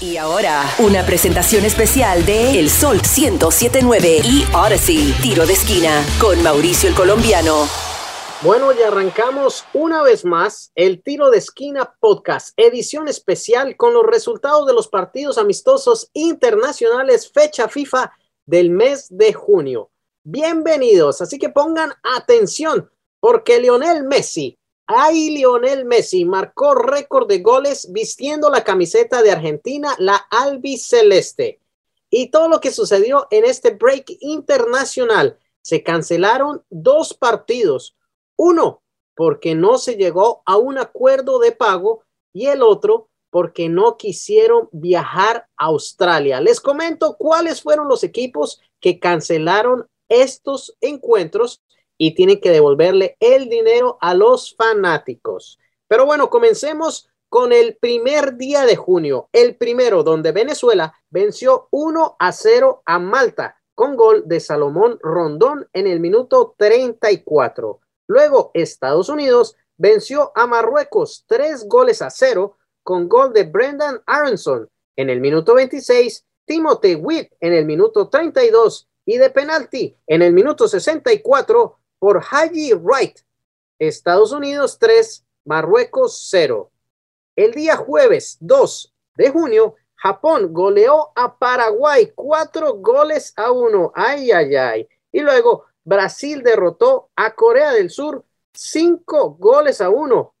Y ahora, una presentación especial de El Sol 1079 y Odyssey, tiro de esquina, con Mauricio el Colombiano. Bueno, ya arrancamos una vez más el Tiro de Esquina Podcast, edición especial con los resultados de los partidos amistosos internacionales fecha FIFA del mes de junio. Bienvenidos, así que pongan atención porque Lionel Messi, ay Lionel Messi, marcó récord de goles vistiendo la camiseta de Argentina, la albiceleste. Y todo lo que sucedió en este break internacional, se cancelaron dos partidos uno, porque no se llegó a un acuerdo de pago y el otro porque no quisieron viajar a Australia. Les comento cuáles fueron los equipos que cancelaron estos encuentros y tienen que devolverle el dinero a los fanáticos. Pero bueno, comencemos con el primer día de junio, el primero donde Venezuela venció 1 a 0 a Malta con gol de Salomón Rondón en el minuto 34. Luego, Estados Unidos venció a Marruecos tres goles a cero con gol de Brendan Aronson en el minuto 26, Timothy Witt en el minuto 32 y de penalti en el minuto 64 por Haji Wright. Estados Unidos 3, Marruecos 0. El día jueves 2 de junio, Japón goleó a Paraguay cuatro goles a uno. Ay, ay, ay. Y luego Brasil derrotó a Corea del Sur cinco goles a uno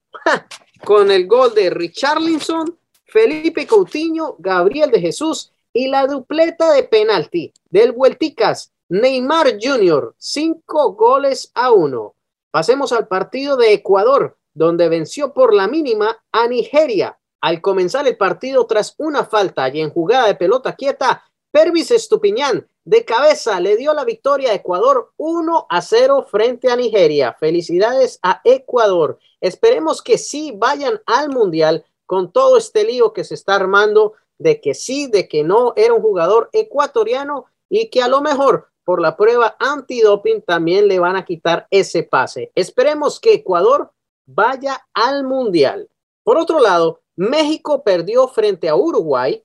con el gol de Richarlison, Felipe Coutinho, Gabriel de Jesús y la dupleta de penalti del Vuelticas Neymar Jr. Cinco goles a uno. Pasemos al partido de Ecuador, donde venció por la mínima a Nigeria. Al comenzar el partido tras una falta y en jugada de pelota quieta, Pervis Estupiñán de cabeza le dio la victoria a Ecuador 1 a 0 frente a Nigeria. Felicidades a Ecuador. Esperemos que sí vayan al Mundial con todo este lío que se está armando de que sí, de que no era un jugador ecuatoriano y que a lo mejor por la prueba antidoping también le van a quitar ese pase. Esperemos que Ecuador vaya al Mundial. Por otro lado, México perdió frente a Uruguay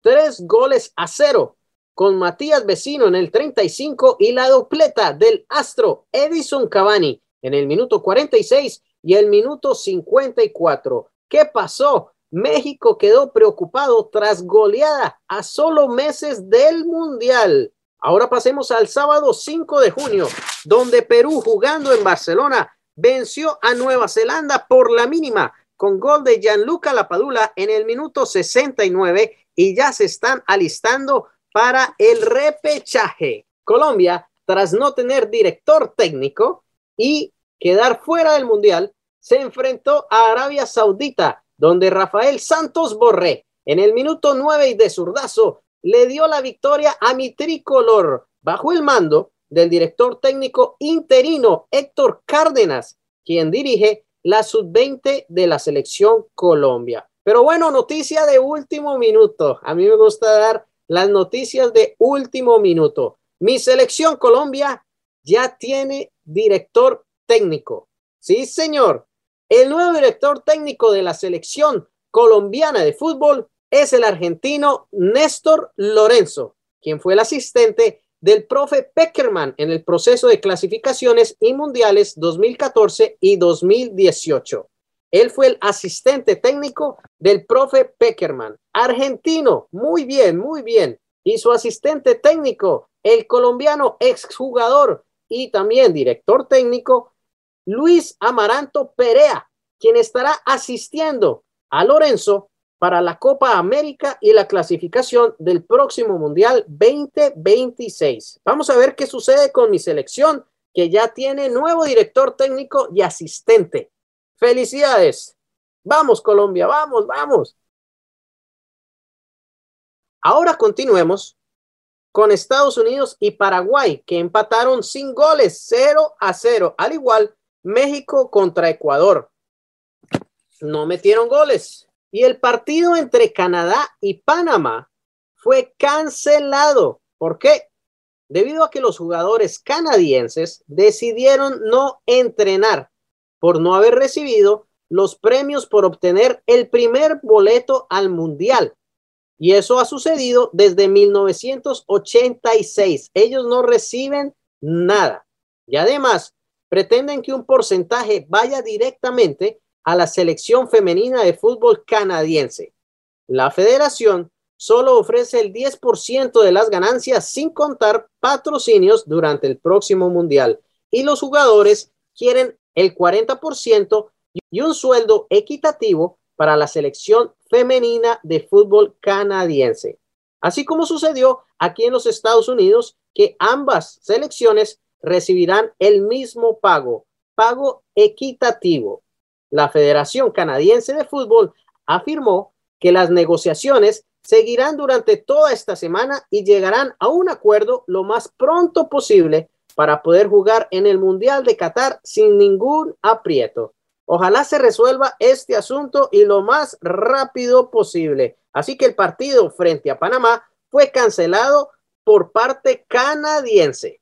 tres goles a cero con Matías Vecino en el 35 y la dobleta del Astro Edison Cavani en el minuto 46 y el minuto 54. ¿Qué pasó? México quedó preocupado tras goleada a solo meses del Mundial. Ahora pasemos al sábado 5 de junio, donde Perú jugando en Barcelona venció a Nueva Zelanda por la mínima con gol de Gianluca Lapadula en el minuto 69 y ya se están alistando para el repechaje. Colombia, tras no tener director técnico y quedar fuera del Mundial, se enfrentó a Arabia Saudita, donde Rafael Santos Borré, en el minuto 9 y de zurdazo, le dio la victoria a mi tricolor bajo el mando del director técnico interino Héctor Cárdenas, quien dirige la sub-20 de la selección Colombia. Pero bueno, noticia de último minuto. A mí me gusta dar las noticias de último minuto. Mi selección Colombia ya tiene director técnico. Sí, señor. El nuevo director técnico de la selección colombiana de fútbol es el argentino Néstor Lorenzo, quien fue el asistente del profe Peckerman en el proceso de clasificaciones y mundiales 2014 y 2018. Él fue el asistente técnico del profe Peckerman, argentino, muy bien, muy bien. Y su asistente técnico, el colombiano exjugador y también director técnico, Luis Amaranto Perea, quien estará asistiendo a Lorenzo para la Copa América y la clasificación del próximo Mundial 2026. Vamos a ver qué sucede con mi selección, que ya tiene nuevo director técnico y asistente. Felicidades. Vamos, Colombia, vamos, vamos. Ahora continuemos con Estados Unidos y Paraguay, que empataron sin goles, 0 a 0. Al igual, México contra Ecuador. No metieron goles. Y el partido entre Canadá y Panamá fue cancelado. ¿Por qué? Debido a que los jugadores canadienses decidieron no entrenar por no haber recibido los premios por obtener el primer boleto al Mundial. Y eso ha sucedido desde 1986. Ellos no reciben nada. Y además, pretenden que un porcentaje vaya directamente a la selección femenina de fútbol canadiense. La federación solo ofrece el 10% de las ganancias sin contar patrocinios durante el próximo mundial y los jugadores quieren el 40% y un sueldo equitativo para la selección femenina de fútbol canadiense. Así como sucedió aquí en los Estados Unidos, que ambas selecciones recibirán el mismo pago, pago equitativo. La Federación Canadiense de Fútbol afirmó que las negociaciones seguirán durante toda esta semana y llegarán a un acuerdo lo más pronto posible para poder jugar en el Mundial de Qatar sin ningún aprieto. Ojalá se resuelva este asunto y lo más rápido posible. Así que el partido frente a Panamá fue cancelado por parte canadiense.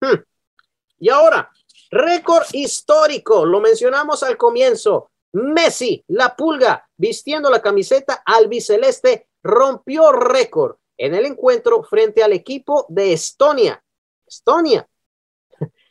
Hmm. Y ahora, récord histórico, lo mencionamos al comienzo. Messi, la pulga, vistiendo la camiseta albiceleste, rompió récord en el encuentro frente al equipo de Estonia. Estonia.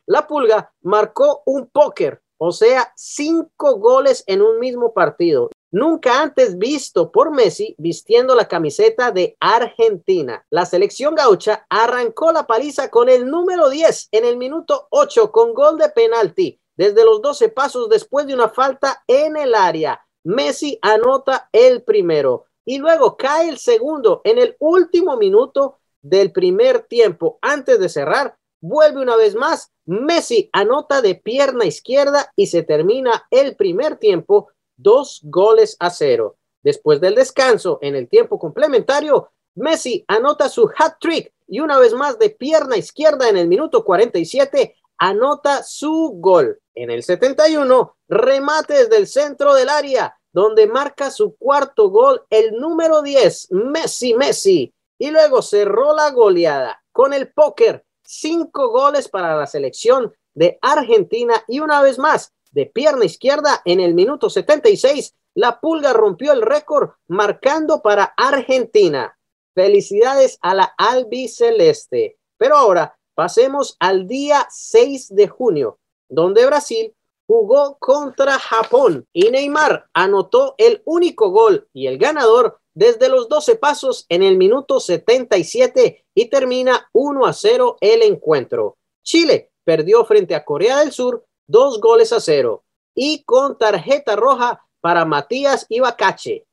La pulga marcó un póker, o sea, cinco goles en un mismo partido nunca antes visto por Messi vistiendo la camiseta de Argentina. La selección gaucha arrancó la paliza con el número 10 en el minuto 8 con gol de penalti desde los 12 pasos después de una falta en el área. Messi anota el primero y luego cae el segundo en el último minuto del primer tiempo antes de cerrar. Vuelve una vez más, Messi anota de pierna izquierda y se termina el primer tiempo dos goles a cero. Después del descanso, en el tiempo complementario, Messi anota su hat trick y una vez más de pierna izquierda en el minuto 47 anota su gol. En el 71, remate desde el centro del área, donde marca su cuarto gol el número 10, Messi Messi. Y luego cerró la goleada con el póker, cinco goles para la selección de Argentina y una vez más de pierna izquierda en el minuto 76. La Pulga rompió el récord marcando para Argentina. Felicidades a la albiceleste. Pero ahora pasemos al día 6 de junio, donde Brasil jugó contra Japón y Neymar anotó el único gol y el ganador desde los 12 pasos en el minuto 77 y termina 1 a 0 el encuentro. Chile perdió frente a Corea del Sur dos goles a cero y con tarjeta roja para Matías Ibacache.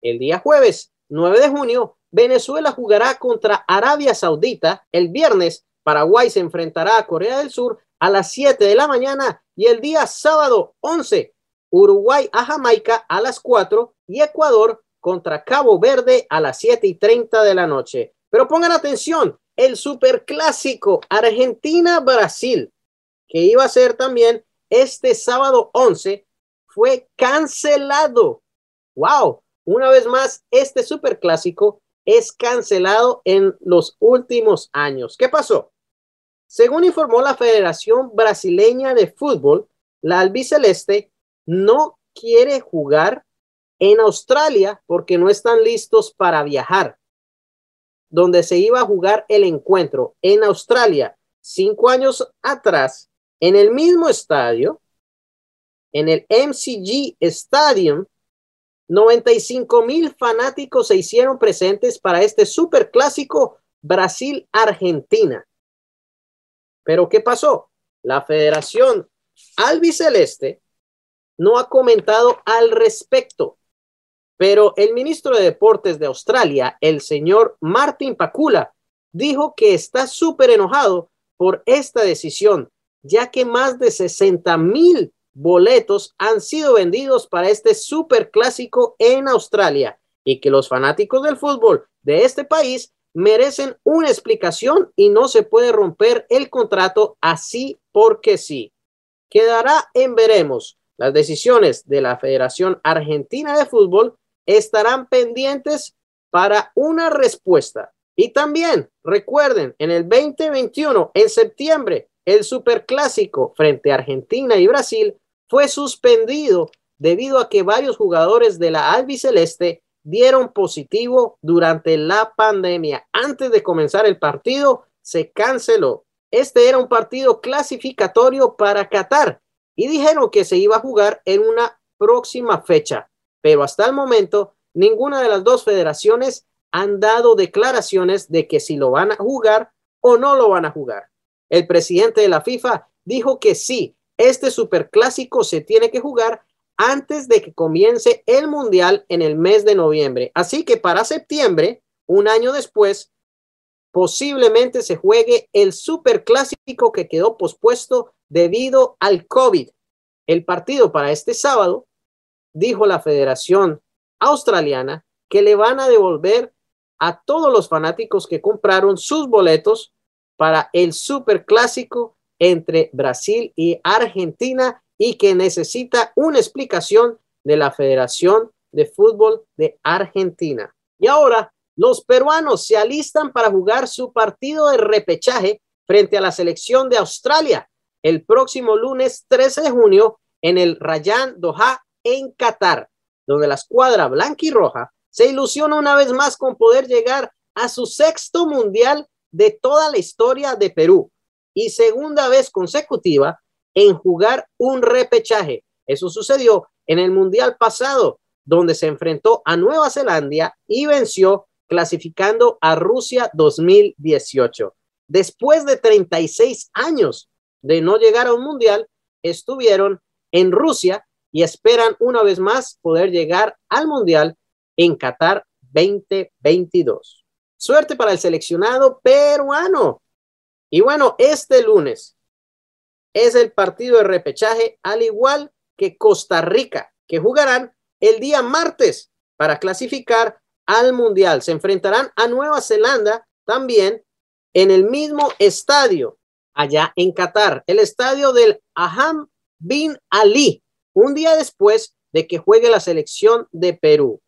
El día jueves 9 de junio, Venezuela jugará contra Arabia Saudita. El viernes, Paraguay se enfrentará a Corea del Sur a las 7 de la mañana y el día sábado 11, Uruguay a Jamaica a las 4 y Ecuador contra Cabo Verde a las 7 y 30 de la noche. Pero pongan atención, el superclásico Argentina-Brasil que iba a ser también este sábado 11, fue cancelado. ¡Wow! Una vez más, este superclásico es cancelado en los últimos años. ¿Qué pasó? Según informó la Federación Brasileña de Fútbol, la albiceleste no quiere jugar en Australia porque no están listos para viajar. Donde se iba a jugar el encuentro en Australia cinco años atrás, en el mismo estadio, en el MCG Stadium, 95 mil fanáticos se hicieron presentes para este superclásico Brasil-Argentina. Pero ¿qué pasó? La Federación Albiceleste no ha comentado al respecto. Pero el ministro de Deportes de Australia, el señor Martin Pacula, dijo que está súper enojado por esta decisión ya que más de 60 mil boletos han sido vendidos para este super clásico en Australia y que los fanáticos del fútbol de este país merecen una explicación y no se puede romper el contrato así porque sí. Quedará en veremos. Las decisiones de la Federación Argentina de Fútbol estarán pendientes para una respuesta. Y también recuerden, en el 2021, en septiembre, el superclásico frente a Argentina y Brasil fue suspendido debido a que varios jugadores de la albiceleste dieron positivo durante la pandemia. Antes de comenzar el partido, se canceló. Este era un partido clasificatorio para Qatar y dijeron que se iba a jugar en una próxima fecha, pero hasta el momento ninguna de las dos federaciones han dado declaraciones de que si lo van a jugar o no lo van a jugar. El presidente de la FIFA dijo que sí, este superclásico se tiene que jugar antes de que comience el Mundial en el mes de noviembre. Así que para septiembre, un año después, posiblemente se juegue el superclásico que quedó pospuesto debido al COVID. El partido para este sábado, dijo la Federación Australiana, que le van a devolver a todos los fanáticos que compraron sus boletos para el superclásico entre Brasil y Argentina y que necesita una explicación de la Federación de Fútbol de Argentina. Y ahora los peruanos se alistan para jugar su partido de repechaje frente a la selección de Australia el próximo lunes 13 de junio en el Rayan Doha en Qatar, donde la escuadra blanca y roja se ilusiona una vez más con poder llegar a su sexto mundial de toda la historia de Perú y segunda vez consecutiva en jugar un repechaje. Eso sucedió en el mundial pasado, donde se enfrentó a Nueva Zelanda y venció clasificando a Rusia 2018. Después de 36 años de no llegar a un mundial, estuvieron en Rusia y esperan una vez más poder llegar al mundial en Qatar 2022. Suerte para el seleccionado peruano. Y bueno, este lunes es el partido de repechaje, al igual que Costa Rica, que jugarán el día martes para clasificar al Mundial. Se enfrentarán a Nueva Zelanda también en el mismo estadio, allá en Qatar, el estadio del Aham bin Ali, un día después de que juegue la selección de Perú.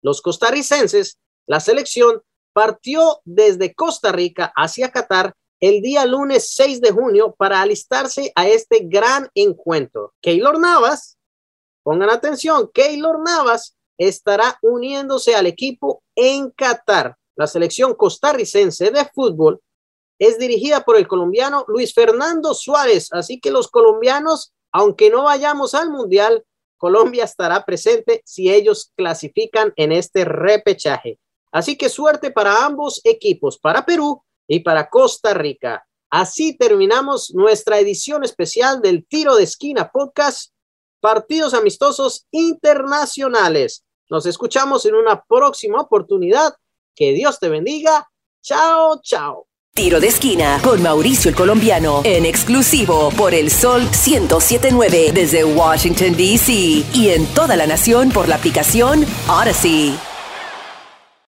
Los costarricenses, la selección partió desde Costa Rica hacia Qatar el día lunes 6 de junio para alistarse a este gran encuentro. Keylor Navas, pongan atención, Keylor Navas estará uniéndose al equipo en Qatar. La selección costarricense de fútbol es dirigida por el colombiano Luis Fernando Suárez, así que los colombianos, aunque no vayamos al Mundial, Colombia estará presente si ellos clasifican en este repechaje. Así que suerte para ambos equipos, para Perú y para Costa Rica. Así terminamos nuestra edición especial del Tiro de Esquina Podcast, partidos amistosos internacionales. Nos escuchamos en una próxima oportunidad. Que Dios te bendiga. Chao, chao. Tiro de esquina con Mauricio el Colombiano en exclusivo por el Sol 1079 desde Washington, D.C. y en toda la nación por la aplicación Odyssey.